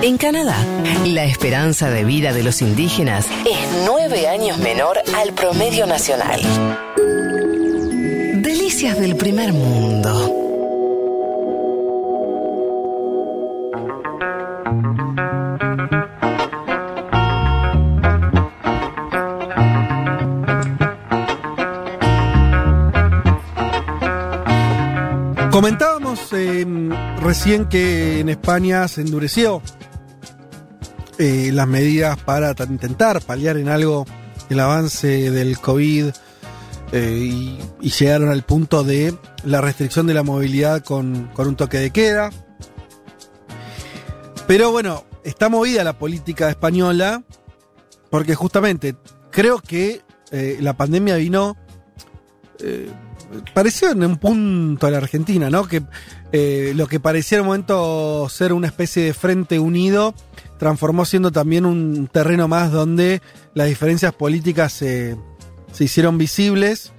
En Canadá, la esperanza de vida de los indígenas es nueve años menor al promedio nacional. Delicias del primer mundo. Comentábamos eh, recién que en España se endureció eh, las medidas para intentar paliar en algo el avance del COVID eh, y, y llegaron al punto de la restricción de la movilidad con, con un toque de queda. Pero bueno, está movida la política española porque justamente creo que eh, la pandemia vino... pareció en un punto a la Argentina, ¿no? Que eh, lo que parecía en un momento ser una especie de frente unido transformó siendo también un terreno más donde las diferencias políticas se, se hicieron visibles.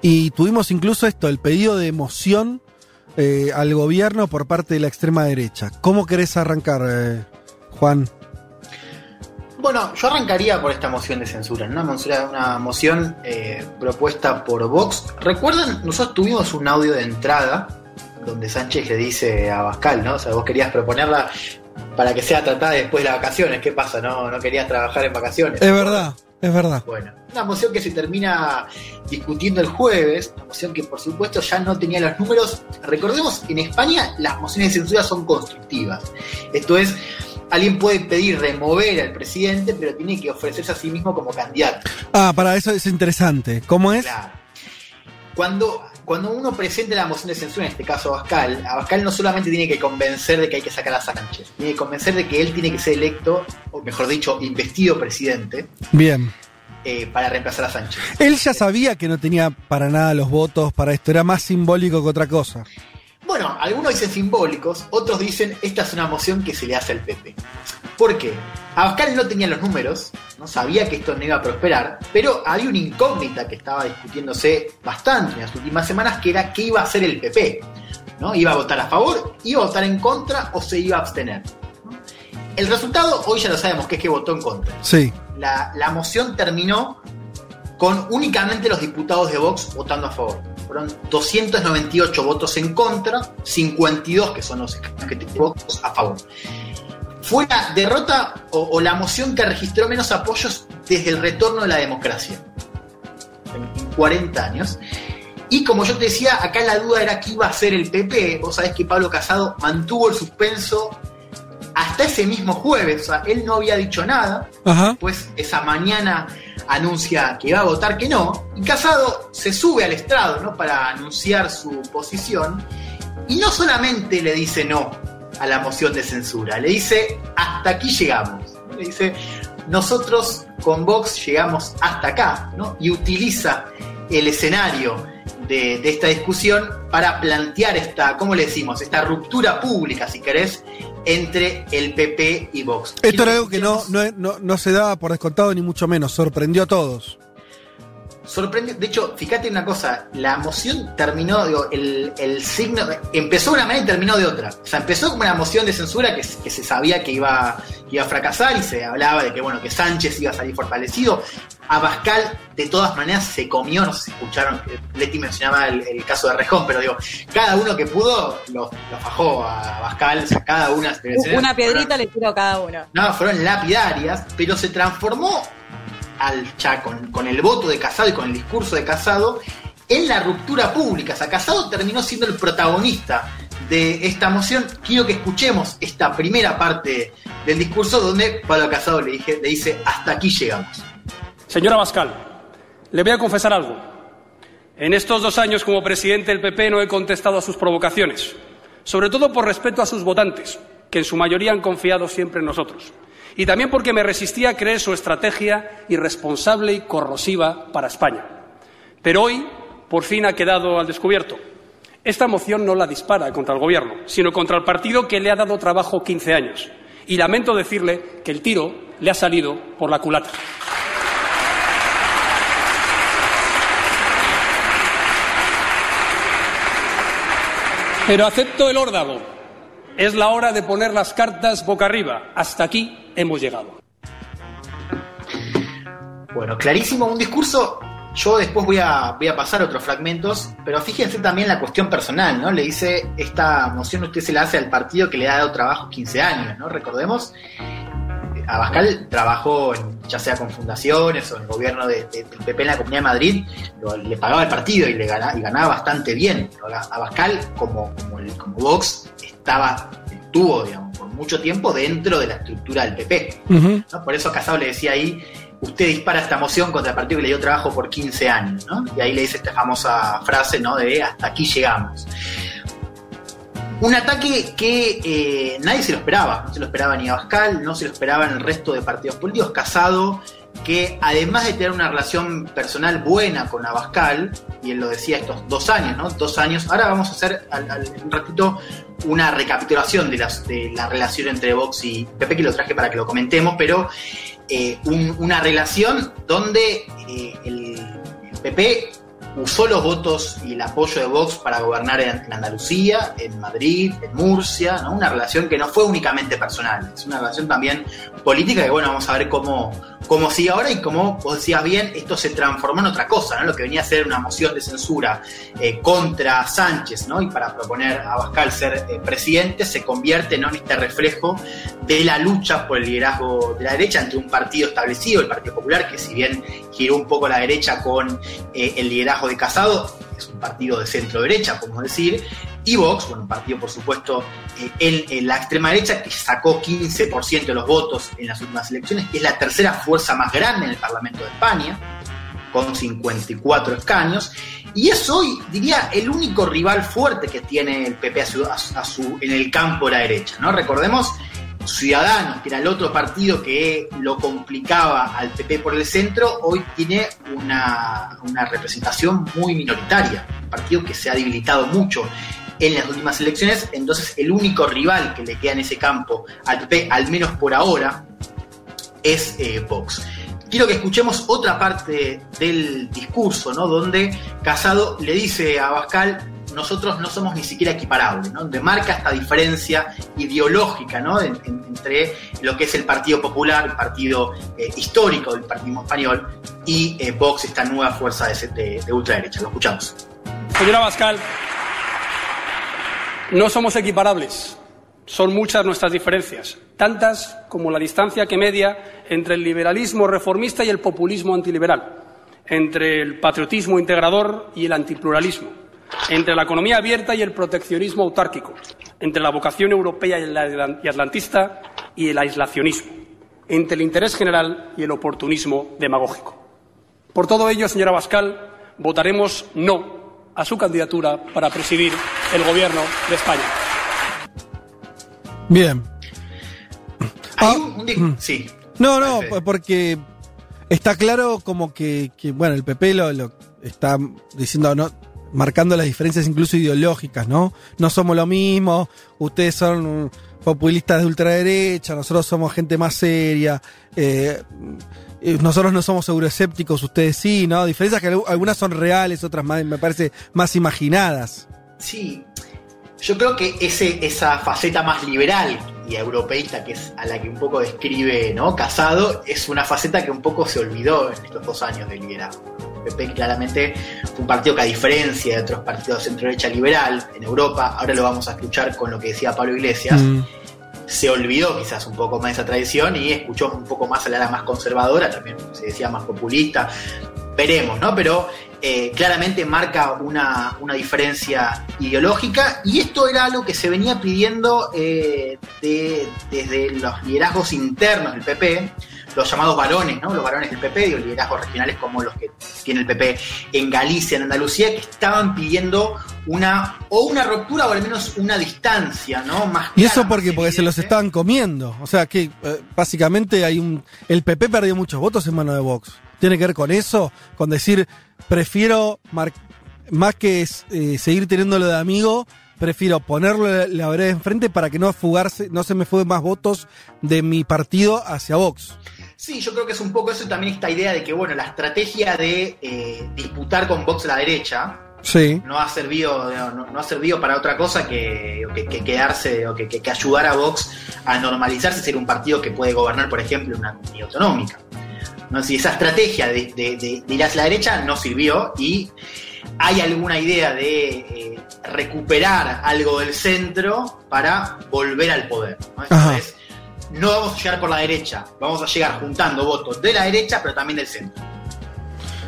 Y tuvimos incluso esto, el pedido de emoción eh, al gobierno por parte de la extrema derecha. ¿Cómo querés arrancar, eh, Juan? Bueno, yo arrancaría por esta moción de censura, una, monsura- una moción eh, propuesta por Vox. ¿Recuerdan? Nosotros tuvimos un audio de entrada donde Sánchez le dice a Bascal, ¿no? O sea, vos querías proponerla para que sea tratada después de las vacaciones. ¿Qué pasa? ¿No, no querías trabajar en vacaciones? Es verdad, es verdad. Bueno, una moción que se termina discutiendo el jueves, una moción que por supuesto ya no tenía los números. Recordemos, en España las mociones de censura son constructivas. Esto es, alguien puede pedir remover al presidente, pero tiene que ofrecerse a sí mismo como candidato. Ah, para eso es interesante. ¿Cómo es? Claro. Cuando, cuando uno presenta la moción de censura, en este caso a Bascal, a Bascal no solamente tiene que convencer de que hay que sacar a Sánchez, tiene que convencer de que él tiene que ser electo, o mejor dicho, investido presidente, Bien. eh, para reemplazar a Sánchez. Él ya sabía que no tenía para nada los votos para esto, era más simbólico que otra cosa. Bueno, algunos dicen simbólicos, otros dicen esta es una moción que se le hace al PP. ¿Por qué? Abascal no tenía los números, no sabía que esto no iba a prosperar, pero había una incógnita que estaba discutiéndose bastante en las últimas semanas, que era qué iba a hacer el PP. ¿no? ¿Iba a votar a favor, iba a votar en contra o se iba a abstener? ¿no? El resultado hoy ya lo sabemos, que es que votó en contra. Sí. La, la moción terminó con únicamente los diputados de Vox votando a favor. Fueron 298 votos en contra, 52 que son los que tienen votos a favor. Fue la derrota o, o la moción que registró menos apoyos desde el retorno de la democracia. En 40 años. Y como yo te decía, acá la duda era qué iba a hacer el PP. Vos sabés que Pablo Casado mantuvo el suspenso hasta ese mismo jueves. O sea, él no había dicho nada. Ajá. Pues esa mañana anuncia que va a votar que no. Y Casado se sube al estrado ¿no? para anunciar su posición. Y no solamente le dice no a la moción de censura, le dice hasta aquí llegamos. Le dice nosotros con Vox llegamos hasta acá. ¿no? Y utiliza el escenario de, de esta discusión para plantear esta, ¿cómo le decimos? Esta ruptura pública, si querés, entre el PP y Vox. Esto era algo que no, no, no, no se daba por descontado ni mucho menos, sorprendió a todos. Sorprendió, de hecho, fíjate una cosa, la moción terminó, digo, el, el signo, empezó de una manera y terminó de otra. O sea, empezó como una moción de censura que, que se sabía que iba, que iba a fracasar y se hablaba de que, bueno, que Sánchez iba a salir fortalecido. Abascal, de todas maneras, se comió, no sé si escucharon, Leti mencionaba el, el caso de Rejón, pero digo, cada uno que pudo lo, lo fajó a Abascal, o sea, cada una... Una piedrita le tiró a cada uno. No, fueron lapidarias, pero se transformó al con, con el voto de Casado y con el discurso de Casado en la ruptura pública. O sea, Casado terminó siendo el protagonista de esta moción. Quiero que escuchemos esta primera parte del discurso donde Pablo Casado le, dije, le dice, hasta aquí llegamos. Señora Bascal, le voy a confesar algo. En estos dos años como presidente del PP no he contestado a sus provocaciones, sobre todo por respeto a sus votantes, que en su mayoría han confiado siempre en nosotros, y también porque me resistía a creer su estrategia irresponsable y corrosiva para España. Pero hoy, por fin, ha quedado al descubierto. Esta moción no la dispara contra el Gobierno, sino contra el partido que le ha dado trabajo 15 años. Y lamento decirle que el tiro le ha salido por la culata. Pero acepto el órdago. Es la hora de poner las cartas boca arriba. Hasta aquí hemos llegado. Bueno, clarísimo, un discurso. Yo después voy a, voy a pasar otros fragmentos, pero fíjense también la cuestión personal, ¿no? Le dice, esta moción usted se la hace al partido que le ha dado trabajo 15 años, ¿no? Recordemos, Abascal trabajó en- ya sea con fundaciones o en el gobierno de- de- del PP en la Comunidad de Madrid, lo- le pagaba el partido y, le y ganaba bastante bien. Abascal, como, como, el- como Vox, estaba, estuvo, digamos, por mucho tiempo dentro de la estructura del PP. Por eso Casado le decía ahí, usted dispara esta moción contra el partido que le dio trabajo por 15 años, ¿no? Y ahí le dice esta famosa frase, ¿no? De hasta aquí llegamos. Un ataque que eh, nadie se lo esperaba, no se lo esperaba ni Abascal, no se lo esperaba en el resto de partidos políticos. Casado, que además de tener una relación personal buena con Abascal, y él lo decía estos dos años, ¿no? Dos años. Ahora vamos a hacer un ratito una recapitulación de, las, de la relación entre Vox y Pepe, que lo traje para que lo comentemos, pero eh, un- una relación donde eh, el, usó los votos y el apoyo de Vox para gobernar en, Andalucía, en Madrid, en Murcia, una relación que no fue únicamente personal, es una relación también política que bueno, vamos a ver cómo, cómo sigue ahora y como vos decías bien, esto se transformó en otra cosa, lo que venía a ser una moción de censura eh, contra Sánchez ¿no? y para proponer a Abascal ser eh, presidente se convierte ¿no? en este reflejo de la lucha por el liderazgo de la derecha entre un partido establecido, el Partido Popular, que si bien giró un poco la derecha con eh, el liderazgo de Casado, es un partido de centro derecha, podemos decir, y Vox, bueno, un partido por supuesto eh, en, la extrema derecha que sacó 15% de los votos en las últimas elecciones, que es la tercera fuerza más grande en el Parlamento de España, con 54 escaños, y es hoy, diría, el único rival fuerte que tiene el PP a su- en el campo de la derecha, ¿no? Recordemos Ciudadanos, que era el otro partido que lo complicaba al PP por el centro, hoy tiene una, una representación muy minoritaria, un partido que se ha debilitado mucho en las últimas elecciones, entonces el único rival que le queda en ese campo al PP, al menos por ahora, es eh, Vox. Quiero que escuchemos otra parte del discurso, ¿no? Donde Casado le dice a Abascal, nosotros no somos ni siquiera equiparables, ¿no? Donde marca esta diferencia ideológica, ¿no? En- en- entre lo que es el Partido Popular, el partido eh, histórico del Partido Español, y eh, Vox, esta nueva fuerza de ultraderecha. Lo escuchamos. Señora Bascal, no somos equiparables. Son muchas nuestras diferencias, tantas como la distancia que media entre el liberalismo reformista y el populismo antiliberal, entre el patriotismo integrador y el antipluralismo, entre la economía abierta y el proteccionismo autárquico, entre la vocación europea y la- y atlantista y el aislacionismo, entre el interés general y el oportunismo demagógico. Por todo ello, señora Bascal, votaremos no a su candidatura para presidir el Gobierno de España. Bien. Hay Ah, un- un di- sí. No, no, porque está claro como que, que, bueno, el PP lo, lo está diciendo, ¿no? Marcando las diferencias incluso ideológicas, ¿no? No somos lo mismo, ustedes son populistas de ultraderecha, nosotros somos gente más seria, eh, eh, nosotros no somos euroescépticos, ustedes sí, ¿no? Diferencias que algu- algunas son reales, otras más, me parece más imaginadas. Sí, yo creo que ese, esa faceta más liberal y europeísta, que es a la que un poco describe ¿no? Casado, es una faceta que un poco se olvidó en estos dos años de liderazgo. PP claramente fue un partido que a diferencia de otros partidos de centro-derecha liberal en Europa, ahora lo vamos a escuchar con lo que decía Pablo Iglesias, Mm. se olvidó quizás un poco más de esa tradición y escuchó un poco más a la más conservadora, también se decía más populista. Veremos, ¿no? Pero eh, claramente marca una, una diferencia ideológica y esto era algo que se venía pidiendo eh, de- desde los liderazgos internos del PP, los llamados varones, ¿no? Los varones del PP, digo, liderazgos regionales como los que tiene el PP en Galicia, en Andalucía, que estaban pidiendo una o una ruptura o al menos una distancia, ¿no? Más Y eso porque, porque se los estaban comiendo. O sea que eh, básicamente hay un. El PP perdió muchos votos en mano de Vox. Tiene que ver con eso, con decir, prefiero, más que eh, seguir teniéndolo de amigo, prefiero ponerlo la, vereda enfrente para que no fugarse, no se me fuguen más votos de mi partido hacia Vox. Sí, yo creo que es un poco eso y también esta idea de que, bueno, la estrategia de eh, disputar con Vox la derecha Sí. no ha servido no, no ha servido para otra cosa que, que- que quedarse o que, que- ayudar a Vox a normalizarse ser un partido que puede gobernar por ejemplo una comunidad autonómica no si esa estrategia de, de- de- de ir hacia la derecha no sirvió y hay alguna idea de eh, recuperar algo del centro para volver al poder ¿no? Esto Ajá. es, no vamos a llegar por la derecha vamos a llegar juntando votos de la derecha pero también del centro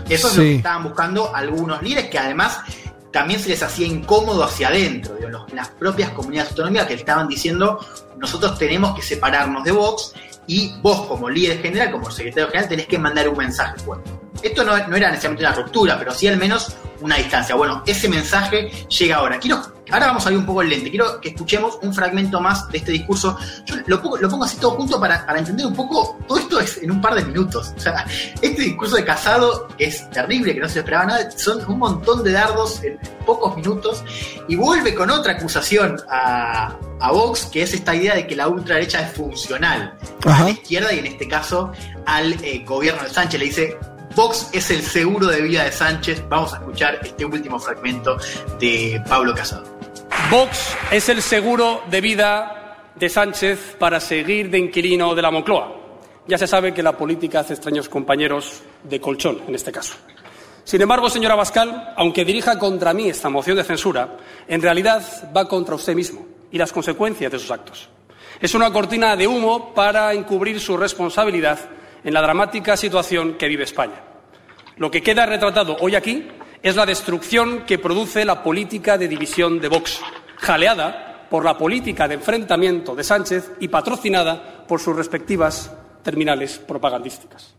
eso es lo que estaban buscando algunos líderes que además también se les hacía incómodo hacia adentro, digo, los- las propias comunidades autonómicas que estaban diciendo nosotros tenemos que separarnos de Vox y vos como líder general, como secretario general, tenés que mandar un mensaje fuerte. Esto no, no era necesariamente una ruptura, pero sí al menos una distancia. Bueno, ese mensaje llega ahora. Quiero, ahora vamos a ir un poco el lente. Quiero que escuchemos un fragmento más de este discurso. Yo lo pongo, así todo junto para, para entender un poco. Todo esto es en un par de minutos. O sea, este discurso de Casado, es terrible, que no se esperaba nada, son un montón de dardos en pocos minutos. Y vuelve con otra acusación a, a Vox, que es esta idea de que la ultraderecha es funcional a la izquierda y en este caso al eh, gobierno de Sánchez. Le dice, Vox es el seguro de vida de Sánchez. Vamos a escuchar este último fragmento de Pablo Casado. Vox es el seguro de vida de Sánchez para seguir de inquilino de la Moncloa. Ya se sabe que la política hace extraños compañeros de colchón, en este caso. Sin embargo, señora Bascal, aunque dirija contra mí esta moción de censura, en realidad va contra usted mismo y las consecuencias de sus actos. Es una cortina de humo para encubrir su responsabilidad en la dramática situación que vive España. Lo que queda retratado hoy aquí es la destrucción que produce la política de división de Vox, jaleada por la política de enfrentamiento de Sánchez y patrocinada por sus respectivas terminales propagandísticas.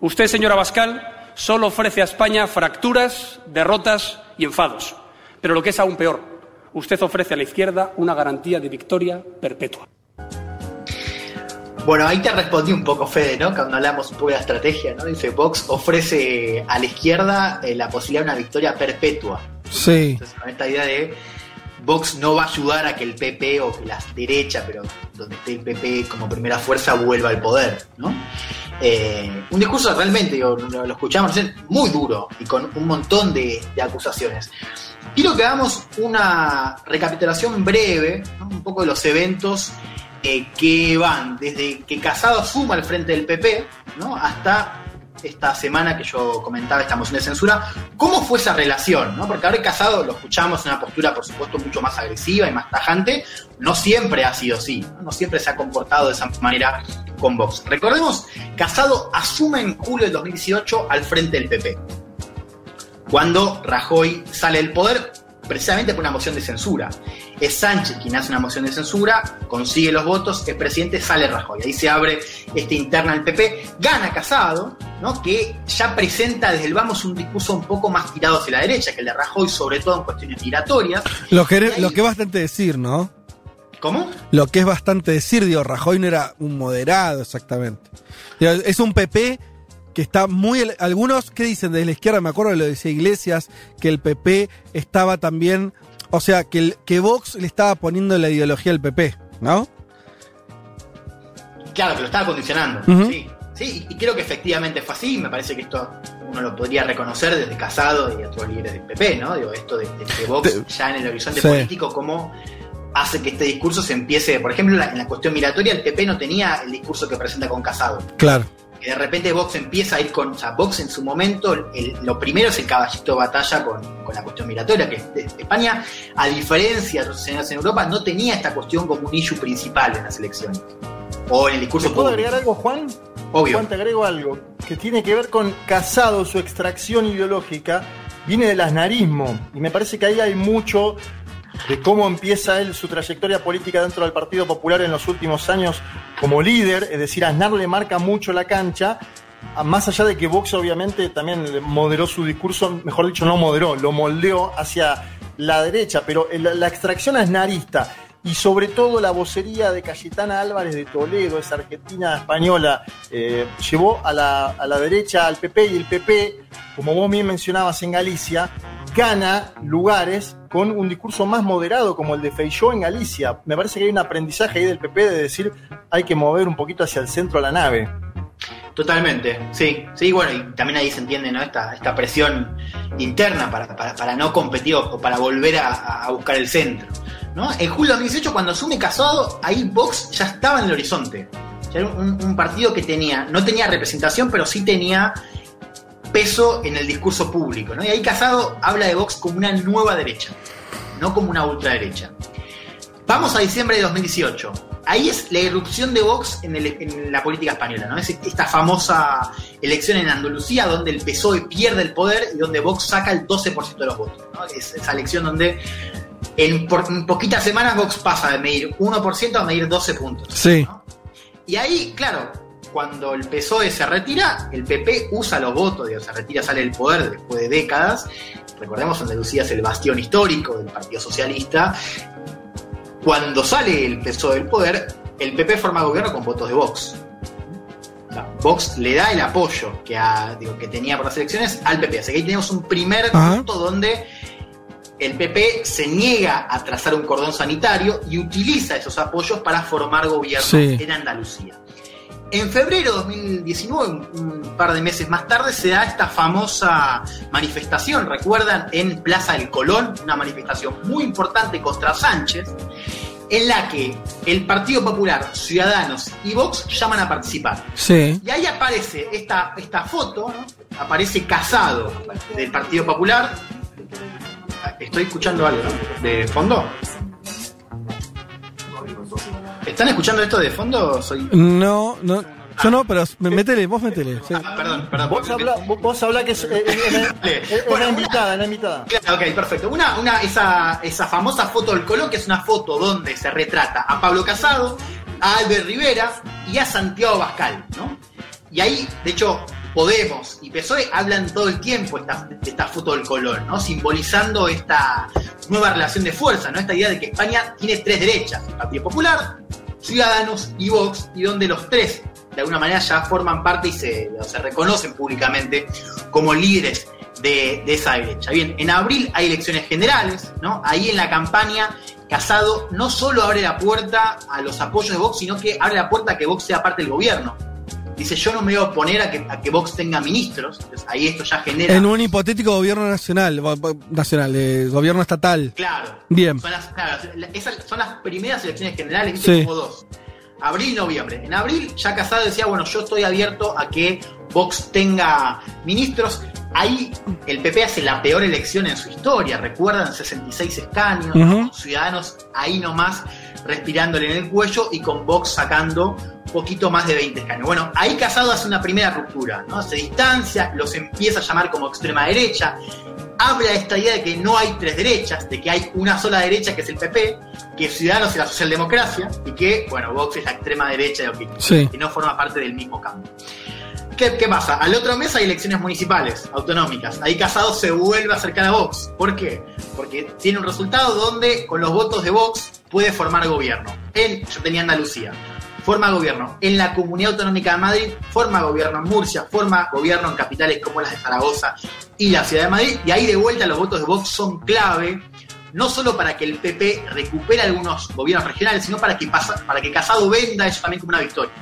Usted, señora Bascal, solo ofrece a España fracturas, derrotas y enfados. Pero lo que es aún peor, usted ofrece a la izquierda una garantía de victoria perpetua. Bueno, ahí te respondí un poco, Fede, ¿no? Cuando hablamos un poco de la estrategia, ¿no? Dice, Vox ofrece a la izquierda eh, la posibilidad de una victoria perpetua. Sí. Entonces, con esta idea de Vox no va a ayudar a que el PP o que la derecha, pero donde esté el PP como primera fuerza, vuelva al poder, ¿no? Eh, un discurso realmente, lo, lo escuchamos muy duro y con un montón de, acusaciones. Quiero que hagamos una recapitulación breve, un poco de los eventos eh, que van desde que Casado suma al frente del PP, ¿no? hasta esta semana que yo comentaba esta moción de censura, ¿cómo fue esa relación? ¿no? Porque ahora Casado lo escuchamos en una postura, por supuesto, mucho más agresiva y más tajante, no siempre ha sido así, no, no siempre se ha comportado de esa manera con Vox. Recordemos, Casado asume en julio del 2018 al frente del PP, cuando Rajoy sale del poder precisamente por una moción de censura. Es Sánchez quien hace una moción de censura, consigue los votos, el presidente sale Rajoy. Ahí se abre este interna del PP, gana Casado, ¿no? que ya presenta desde el vamos un discurso un poco más tirado hacia la derecha que el de Rajoy, sobre todo en cuestiones migratorias. Lo que, ahí- lo que es bastante decir, ¿no? ¿Cómo? Lo que es bastante decir, digo, Rajoy no era un moderado exactamente. Es un PP que está muy... Algunos, ¿qué dicen desde la izquierda? Me acuerdo de lo decía Iglesias, que el PP estaba también... O sea, que, el, que Vox le estaba poniendo la ideología al PP, ¿no? Claro, que lo estaba condicionando. Sí, sí, y creo que efectivamente fue así. Me parece que esto uno lo podría reconocer desde Casado y otros líderes del PP, ¿no? Digo, esto de, de que Vox ya en el horizonte Sí. político, cómo hace que este discurso se empiece. Por ejemplo, en la, en la cuestión migratoria, el PP no tenía el discurso que presenta con Casado. Claro. Que de repente Vox empieza a ir con. O sea, Vox en su momento, el- lo primero es el caballito de batalla con, con la cuestión migratoria, que España, a diferencia de otros escenarios en Europa, no tenía esta cuestión como un issue principal en las elecciones. O en el ¿Te discurso puedo público. agregar algo, Juan? Obvio. Juan, te agrego algo que tiene que ver con Casado, su extracción ideológica, viene del asnarismo. Y me parece que ahí hay mucho de cómo empieza él su trayectoria política dentro del Partido Popular en los últimos años como líder. Es decir, Aznar le marca mucho la cancha. Más allá de que Vox obviamente también moderó su discurso, mejor dicho, no moderó, lo moldeó hacia la derecha, pero la extracción aznarista y sobre todo la vocería de Cayetana Álvarez de Toledo, esa argentina española, eh, llevó a la, a la derecha al PP y el PP, como vos bien mencionabas en Galicia, gana lugares con un discurso más moderado como el de Feijóo en Galicia. Me parece que hay un aprendizaje ahí del PP de decir hay que mover un poquito hacia el centro la nave. Totalmente, sí, sí, bueno, y también ahí se entiende ¿no? esta, esta presión interna para, para, para no competir o para volver a, buscar el centro. ¿no? En julio de 2018, cuando asume Casado, ahí Vox ya estaba en el horizonte. Era un, un partido que tenía, no tenía representación, pero sí tenía peso en el discurso público. ¿no? Y ahí Casado habla de Vox como una nueva derecha, no como una ultraderecha. Vamos a diciembre de 2018. Ahí es la irrupción de Vox en, el- en la política española, ¿no? Es esta famosa elección en Andalucía donde el PSOE pierde el poder y donde Vox saca el 12% de los votos, ¿no? Es esa elección donde en, por- en poquitas semanas Vox pasa de medir 1% a medir 12 puntos. Sí. ¿no? Y ahí, claro, cuando el PSOE se retira, el PP usa los votos, digo, se retira, sale del poder después de décadas. Recordemos, Andalucía es el bastión histórico del Partido Socialista. Cuando sale el PSOE del poder, el PP forma gobierno con votos de Vox. Vox le da el apoyo que, ha- digo, que tenía por las elecciones al PP. Así que ahí tenemos un primer Ajá. punto donde el PP se niega a trazar un cordón sanitario y utiliza esos apoyos para formar gobierno Sí. en Andalucía. En febrero de 2019, un par de meses más tarde, se da esta famosa manifestación, recuerdan, en Plaza del Colón, una manifestación muy importante contra Sánchez, en la que el Partido Popular, Ciudadanos y Vox llaman a participar. Sí. Y ahí aparece esta, esta foto, ¿no? aparece Casado del Partido Popular. Estoy escuchando algo, ¿no? De fondo. ¿Están escuchando esto de fondo? Soy. No, no. Yo no, pero métele, vos métele. sí. Ah, perdón, perdón. Vos habla, vos, habla que es, eh, eh, es la- es- es Bueno, la una- invitada, es la invitada. Claro, ok, perfecto. Una, una, esa, esa famosa foto del Colón, que es una foto donde se retrata a Pablo Casado, a Albert Rivera y a Santiago Bascal, ¿no? Y ahí, de hecho, Podemos y PSOE hablan todo el tiempo esta, esta foto del Colón, ¿no? Simbolizando esta nueva relación de fuerza, ¿no? Esta idea de que España tiene tres derechas, el Partido Popular, Ciudadanos y Vox, y donde los tres, de alguna manera, ya forman parte y se reconocen públicamente como líderes de, de esa derecha. Bien, en abril hay elecciones generales, ¿no? Ahí en la campaña, Casado no solo abre la puerta a los apoyos de Vox, sino que abre la puerta a que Vox sea parte del gobierno. Dice, yo no me voy a oponer a que, a que Vox tenga ministros. Entonces, ahí esto ya genera... En un hipotético gobierno nacional, nacional, eh, gobierno estatal. Claro. Bien. Son las, claro, la- esas son las primeras elecciones generales, ¿viste? Sí. como dos. Abril y noviembre. En abril ya Casado decía, bueno, yo estoy abierto a que Vox tenga ministros. Ahí el PP hace la peor elección en su historia. Recuerdan 66 escaños, Ujú. ciudadanos ahí nomás respirándole en el cuello y con Vox sacando poquito más de 20 escaños. Bueno, ahí Casado hace una primera ruptura, ¿no? Se distancia, los empieza a llamar como extrema derecha, habla de esta idea de que no hay tres derechas, de que hay una sola derecha que es el PP, que Ciudadanos es la socialdemocracia y que, bueno, Vox es la extrema derecha de lo que, Sí. que no forma parte del mismo campo. ¿Qué, qué pasa? Al otro mes hay elecciones municipales, autonómicas. Ahí Casado se vuelve a acercar a Vox. ¿Por qué? Porque tiene un resultado donde con los votos de Vox puede formar gobierno. En, yo tenía Andalucía. Forma gobierno en la Comunidad Autonómica de Madrid, forma gobierno en Murcia, forma gobierno en capitales como las de Zaragoza y la Ciudad de Madrid. Y ahí de vuelta los votos de Vox son clave, no solo para que el PP recupere algunos gobiernos regionales, sino para que, pasa, para que Casado venda eso también como una victoria.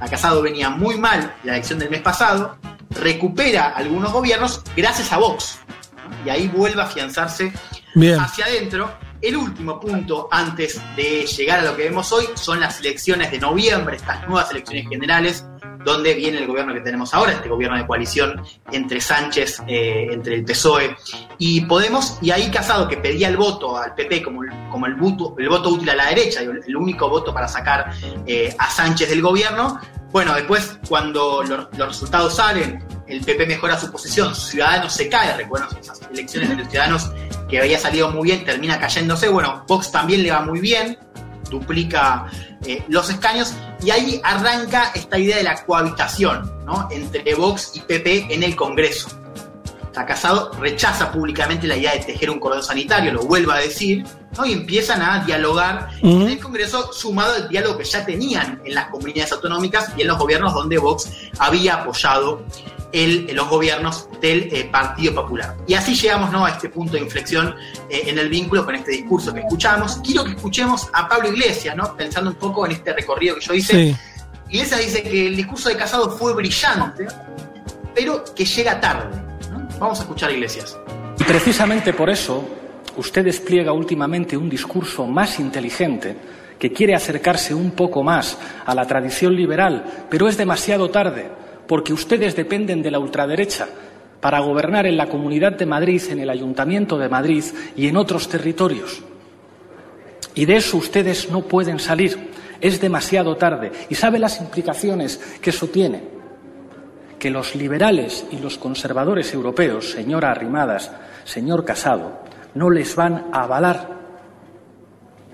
A Casado venía muy mal la elección del mes pasado, recupera algunos gobiernos gracias a Vox. ¿no? Y ahí vuelve a afianzarse Bien. hacia adentro. El último punto antes de llegar a lo que vemos hoy son las elecciones de noviembre, estas nuevas elecciones generales, donde viene el gobierno que tenemos ahora, este gobierno de coalición entre Sánchez, eh, entre el PSOE y Podemos, y ahí Casado, que pedía el voto al PP como, como el, voto, útil a la derecha, el único voto para sacar eh, a Sánchez del gobierno, bueno, después cuando lo- los resultados salen, el PP mejora su posición, Ciudadanos se cae, recuerden esas elecciones de los Ciudadanos que había salido muy bien, termina cayéndose, bueno, Vox también le va muy bien, duplica eh, los escaños y ahí arranca esta idea de la cohabitación ¿no? entre Vox y PP en el Congreso. O sea, Casado rechaza públicamente la idea de tejer un cordón sanitario, lo vuelve a decir, ¿no? y empiezan a dialogar en el Congreso, sumado al diálogo que ya tenían en las comunidades autonómicas y en los gobiernos donde Vox había apoyado el- los gobiernos del eh, Partido Popular. Y así llegamos ¿no? a este punto de inflexión eh, en el vínculo con este discurso que escuchamos. Quiero que escuchemos a Pablo Iglesias, ¿no? pensando un poco en este recorrido que yo hice, Sí. Iglesias dice que el discurso de Casado fue brillante, pero que llega tarde. ¿no? Vamos a escuchar a Iglesias. Y precisamente por eso usted despliega últimamente un discurso más inteligente que quiere acercarse un poco más a la tradición liberal, pero es demasiado tarde, porque ustedes dependen de la ultraderecha para gobernar en la Comunidad de Madrid, en el Ayuntamiento de Madrid y en otros territorios. Y de eso ustedes no pueden salir. Es demasiado tarde. ¿Y sabe las implicaciones que eso tiene? Que los liberales y los conservadores europeos, señora Arrimadas, señor Casado, no les van a avalar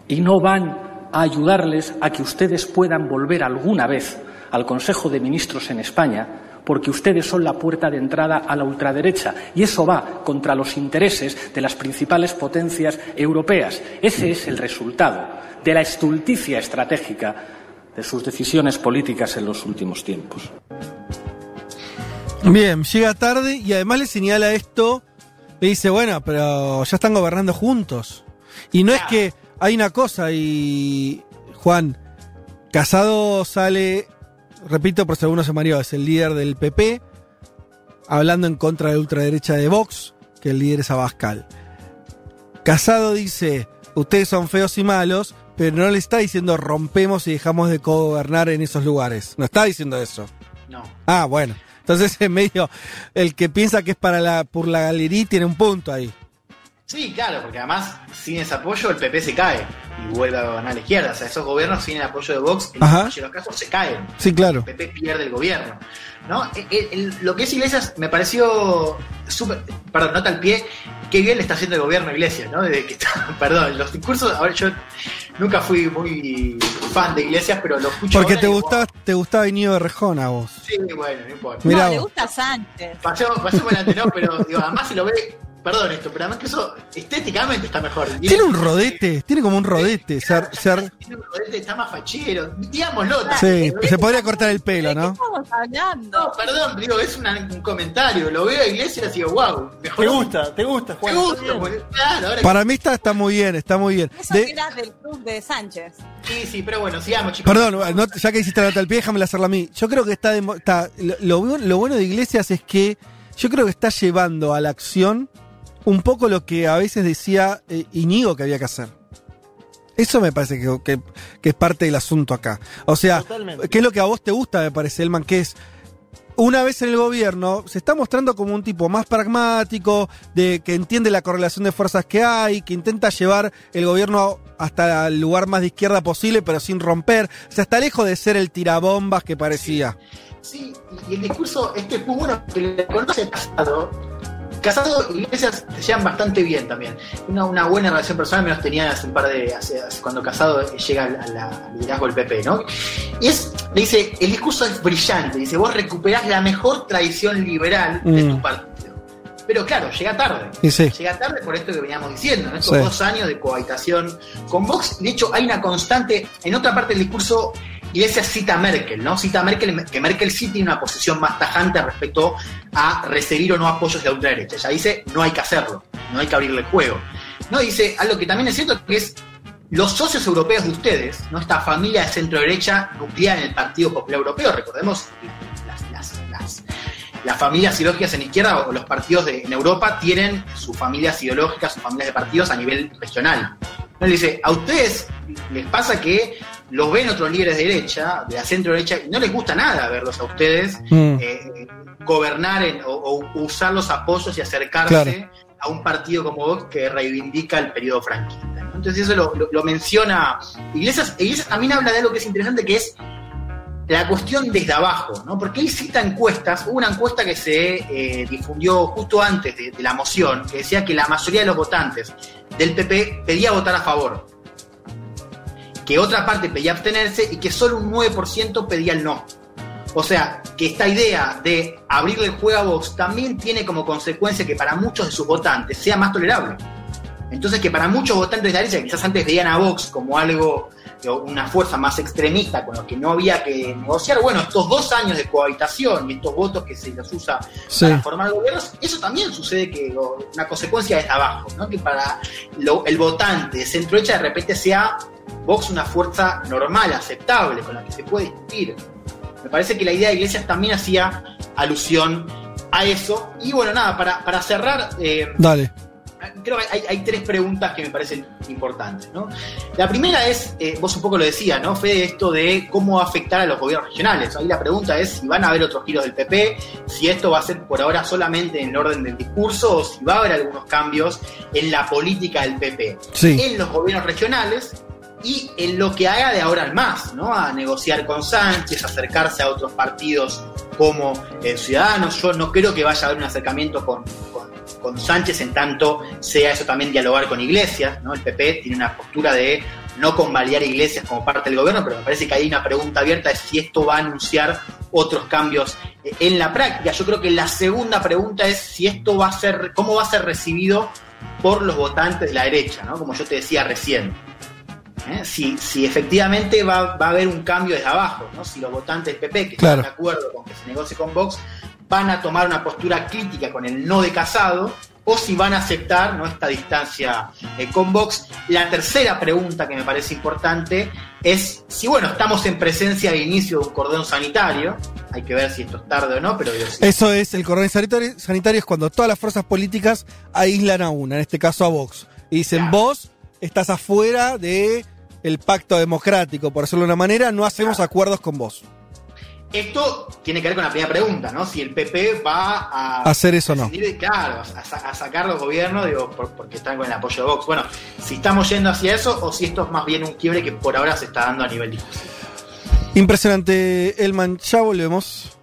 y no van a ayudarles a que ustedes puedan volver alguna vez al Consejo de Ministros en España, porque ustedes son la puerta de entrada a la ultraderecha y eso va contra los intereses de las principales potencias europeas. Ese es el resultado de la estulticia estratégica de sus decisiones políticas en los últimos tiempos. Bien, llega tarde y además le señala esto, le dice, bueno, pero ya están gobernando juntos. Y no es que hay una cosa y Juan, Casado sale, repito por si alguno se mareó, es el líder del PP, hablando en contra de la ultraderecha de Vox, que el líder es Abascal. Casado dice, ustedes son feos y malos, pero no le está diciendo rompemos y dejamos de gobernar en esos lugares. No está diciendo eso. No. Ah, bueno. Entonces, en medio, el que piensa que es para la, por la galería tiene un punto ahí. Sí, claro, porque además sin ese apoyo el PP se cae y vuelve a gobernar a la izquierda. O sea, esos gobiernos sin el apoyo de Vox, en Ajá. los casos se caen. Sí, claro. El PP pierde el gobierno. ¿no? El- el- el- lo que es Iglesias me pareció súper. Perdón, nota al pie. Qué bien le está haciendo el gobierno a Iglesias, ¿no? Desde que está. Perdón, los discursos. Ahora yo nunca fui muy fan de Iglesias, pero lo escucho. Porque te gustaba, te gustaba Íñigo de Rejón a vos. Sí, bueno, no importa. Mirá no, le vos. gusta Sánchez. Pasemos, pasemos adelante, ¿no? Pero digo, además se lo ve. Perdón esto, pero además que eso estéticamente está mejor. Tiene un rodete, tiene como un rodete. ser- ser- Tiene un rodete, está más fachero. Digámoslo. sí, se podría cortar el pelo, ¿De ¿no? estamos hablando? No, perdón, digo, es una- un comentario. Lo veo a Iglesias y digo, wow, mejor. ¿Te gusta? ¿Te gusta, Juan? gusta, Está bien. porque- claro, ahora Para mí está, está muy bien, está muy bien. Eso De- eras del club de Sánchez. Sí, sí, pero bueno, sigamos, chicos. Perdón, no- ya que hiciste la nota al pie, déjame hacerla a mí. Yo creo que está, demo- está lo bueno de Iglesias es que yo creo que está llevando a la acción un poco lo que a veces decía eh, Íñigo que había que hacer. Eso me parece que, que- que es parte del asunto acá. O sea, Totalmente. ¿qué es lo que a vos te gusta, me parece, Elman? Que es, una vez en el gobierno, se está mostrando como un tipo más pragmático, de que entiende la correlación de fuerzas que hay, que intenta llevar el gobierno hasta el lugar más de izquierda posible, pero sin romper. O sea, está lejos de ser el tirabombas que parecía. Sí, y el discurso este es muy bueno, que le conoce a Casado. Y Iglesias se llevan bastante bien también. Una, una buena relación personal, menos tenía hace un par de. hace- hace- cuando Casado llega al, la- liderazgo del PP, ¿no? Y es, le dice, el discurso es brillante, dice, vos recuperás la mejor tradición liberal de Mm. tu partido. Pero claro, llega tarde. Sí. Llega tarde por esto que veníamos diciendo, ¿no? estos Sí. dos años de cohabitación con Vox. De hecho, hay una constante, en otra parte del discurso, Iglesias cita a Merkel, ¿no? Cita Merkel, que Merkel sí tiene una posición más tajante respecto a recibir o no apoyos de la ultraderecha. Ella dice, no hay que hacerlo, no hay que abrirle el juego. No, dice algo que también es cierto, que es los socios europeos de ustedes, ¿no? Esta familia de centro derecha nuclear en el Partido Popular Europeo, recordemos las, las- las- las familias ideológicas en izquierda o los partidos de- en Europa tienen sus familias ideológicas, sus familias de partidos a nivel regional. ¿No? Le dice, a ustedes les pasa que los ven otros líderes de derecha, de la centro derecha, y no les gusta nada verlos a ustedes Mm. eh, gobernar en- o, o usar los apoyos y acercarse Claro. a un partido como Vox que reivindica el periodo franquista. ¿no? Entonces eso lo, lo- lo menciona Iglesias. Iglesias también habla de algo que es interesante, que es la cuestión desde abajo, ¿no? Porque él cita encuestas, hubo una encuesta que se eh, difundió justo antes de, de la moción, que decía que la mayoría de los votantes del PP pedía votar a favor, que otra parte pedía abstenerse y que solo un 9% pedía el no. O sea, que esta idea de abrirle el juego a Vox también tiene como consecuencia que para muchos de sus votantes sea más tolerable. Entonces, que para muchos votantes de la derecha, que quizás antes veían a Vox como algo, una fuerza más extremista con lo que no había que negociar, bueno, estos dos años de cohabitación y estos votos que se los usa Sí. para formar gobiernos, eso también sucede que una consecuencia desde abajo, ¿no? que para lo- el votante de centro derecha de repente sea Vox una fuerza normal, aceptable, con la que se puede discutir. Me parece que la idea de Iglesias también hacía alusión a eso. Y bueno, nada, para, para cerrar, eh, Dale. creo que hay, hay tres preguntas que me parecen importantes. ¿no? La primera es, eh, vos un poco lo decías, ¿no? Fue esto de cómo va a afectar a los gobiernos regionales. Ahí la pregunta es si van a haber otros giros del PP, si esto va a ser por ahora solamente en el orden del discurso o si va a haber algunos cambios en la política del PP. Sí. En los gobiernos regionales y en lo que haga de ahora en más, ¿no? A negociar con Sánchez, acercarse a otros partidos como eh, Ciudadanos. Yo no creo que vaya a haber un acercamiento con Sánchez en tanto sea eso también dialogar con Iglesias, ¿no? El PP tiene una postura de no convalidar Iglesias como parte del gobierno, pero me parece que hay una pregunta abierta de si esto va a anunciar otros cambios eh, en la práctica. Yo creo que la segunda pregunta es si esto va a ser, cómo va a ser recibido por los votantes de la derecha, ¿no? Como yo te decía recién. ¿Eh? Si, si efectivamente va, va a haber un cambio desde abajo, ¿no? si los votantes del PP, que Claro. están de acuerdo con que se negocie con Vox, van a tomar una postura crítica con el no de Casado, o si van a aceptar ¿no? esta distancia eh, con Vox. La tercera pregunta que me parece importante es si, bueno, estamos en presencia del inicio de un cordón sanitario, hay que ver si esto es tarde o no, pero Eso es, el cordón sanitario, sanitario es cuando todas las fuerzas políticas aíslan a una, en este caso a Vox. Y dicen, Claro. vos estás afuera de el pacto democrático, por decirlo de una manera, no hacemos acuerdos con vos. Esto tiene que ver con la primera pregunta, ¿no? Si el PP va a Hacer eso o no. Claro, a, sa- a sacar los gobiernos, digo, por- porque están con el apoyo de Vox. Bueno, si estamos yendo hacia eso o si esto es más bien un quiebre que por ahora se está dando a nivel discursivo. Impresionante, Elman. Ya volvemos.